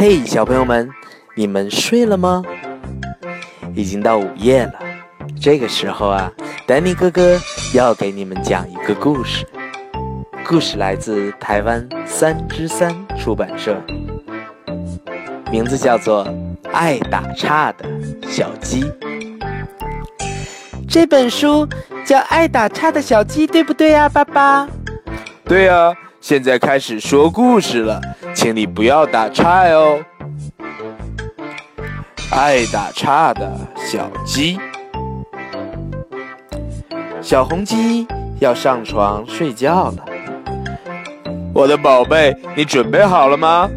嘿，小朋友们，你们睡了吗？已经到午夜了，这个时候啊，丹尼哥哥要给你们讲一个故事。故事来自台湾三之三出版社，名字叫做《爱打岔的小鸡》。这本书叫《爱打岔的小鸡》，对不对呀，爸爸？对呀，现在开始说故事了。请你不要打岔哟！爱打岔的小鸡，小红鸡要上床睡觉了。我的宝贝，你准备好了吗？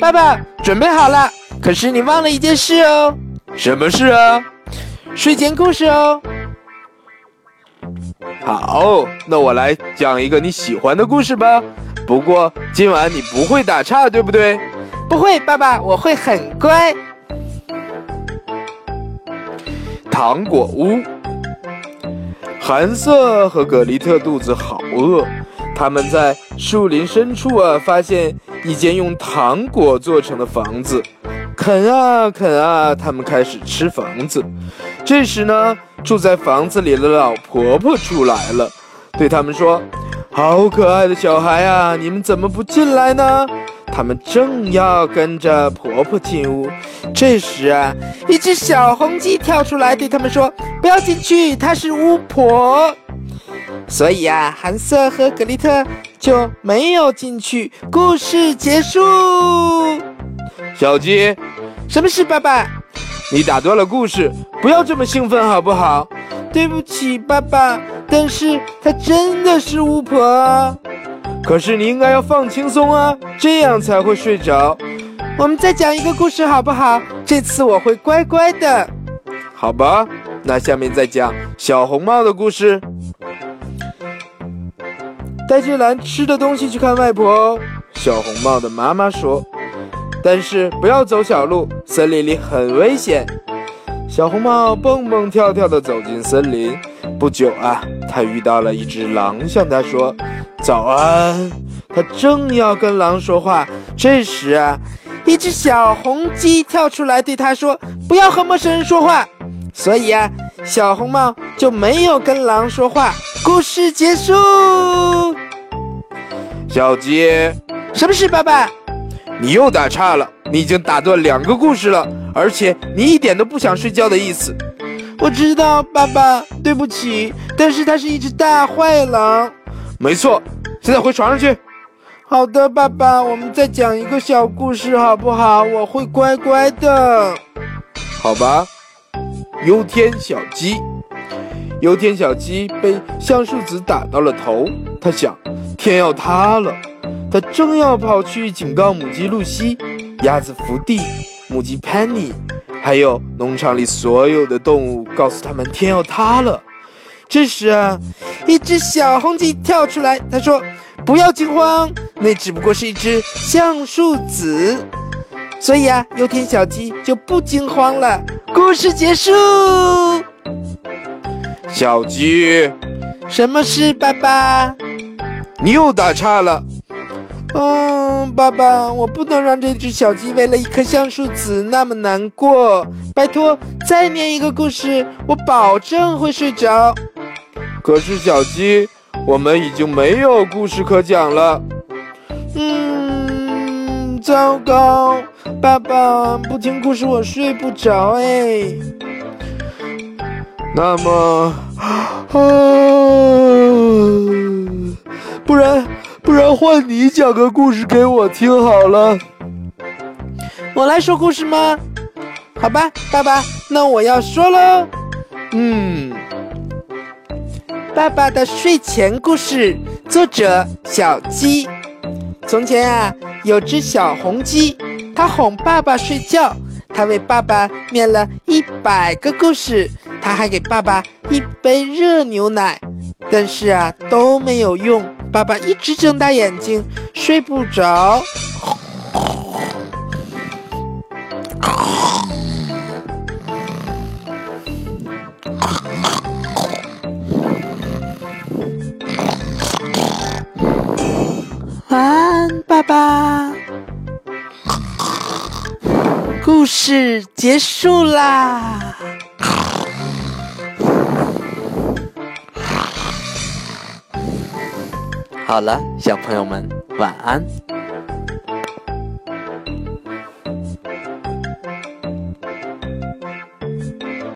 爸爸，准备好了。可是你忘了一件事哦。什么事啊？睡前故事哦。好，那我来讲一个你喜欢的故事吧。不过今晚你不会打岔，对不对？不会，爸爸，我会很乖。糖果屋，韩瑟和格丽特肚子好饿，他们在树林深处啊，发现一间用糖果做成的房子，啃啊啃啊，他们开始吃房子。这时呢，住在房子里的老婆婆出来了，对他们说。好可爱的小孩啊！你们怎么不进来呢？他们正要跟着婆婆进屋，这时啊，一只小红鸡跳出来，对他们说：“不要进去，她是巫婆。”所以啊，韩瑟和格丽特就没有进去。故事结束。小鸡，什么事，爸爸？你打断了故事，不要这么兴奋好不好？对不起，爸爸。但是她真的是巫婆啊，可是你应该要放轻松啊，这样才会睡着。我们再讲一个故事好不好？这次我会乖乖的。好吧，那下面再讲小红帽的故事。带着蓝吃的东西去看外婆。小红帽的妈妈说：“但是不要走小路，森林里很危险。”小红帽蹦蹦跳跳地走进森林。不久啊，他遇到了一只狼，向他说：“早安。”他正要跟狼说话，这时啊，一只小红鸡跳出来对他说：“不要和陌生人说话。”所以啊，小红帽就没有跟狼说话。故事结束。小鸡，什么事，爸爸？你又打岔了，你已经打断两个故事了，而且你一点都不想睡觉的意思。我知道，爸爸，对不起。但是它是一只大坏狼。没错，现在回床上去。好的，爸爸，我们再讲一个小故事好不好？我会乖乖的。好吧。忧天小鸡，忧天小鸡被橡树子打到了头，他想天要塌了。他正要跑去警告母鸡露西、鸭子福地、母鸡 Penny。还有农场里所有的动物，告诉他们天要塌了。这时啊，一只小红鸡跳出来，他说：“不要惊慌，那只不过是一只橡树子。”所以啊，优天小鸡就不惊慌了。故事结束。小鸡，什么事，爸爸？你又打岔了。嗯，爸爸，我不能让这只小鸡为了一棵橡树子那么难过。拜托，再念一个故事，我保证会睡着。可是，小鸡，我们已经没有故事可讲了。嗯，糟糕，爸爸不听故事，我睡不着哎。那么，啊，不然。不然换你讲个故事给我听好了。我来说故事吗？好吧，爸爸，那我要说喽。嗯，爸爸的睡前故事，作者小鸡。从前啊，有只小红鸡，它哄爸爸睡觉，它为爸爸念了一百个故事，它还给爸爸一杯热牛奶，但是啊，都没有用。爸爸一直睁大眼睛，睡不着。晚安，爸爸。故事结束啦。好了，小朋友们，晚安。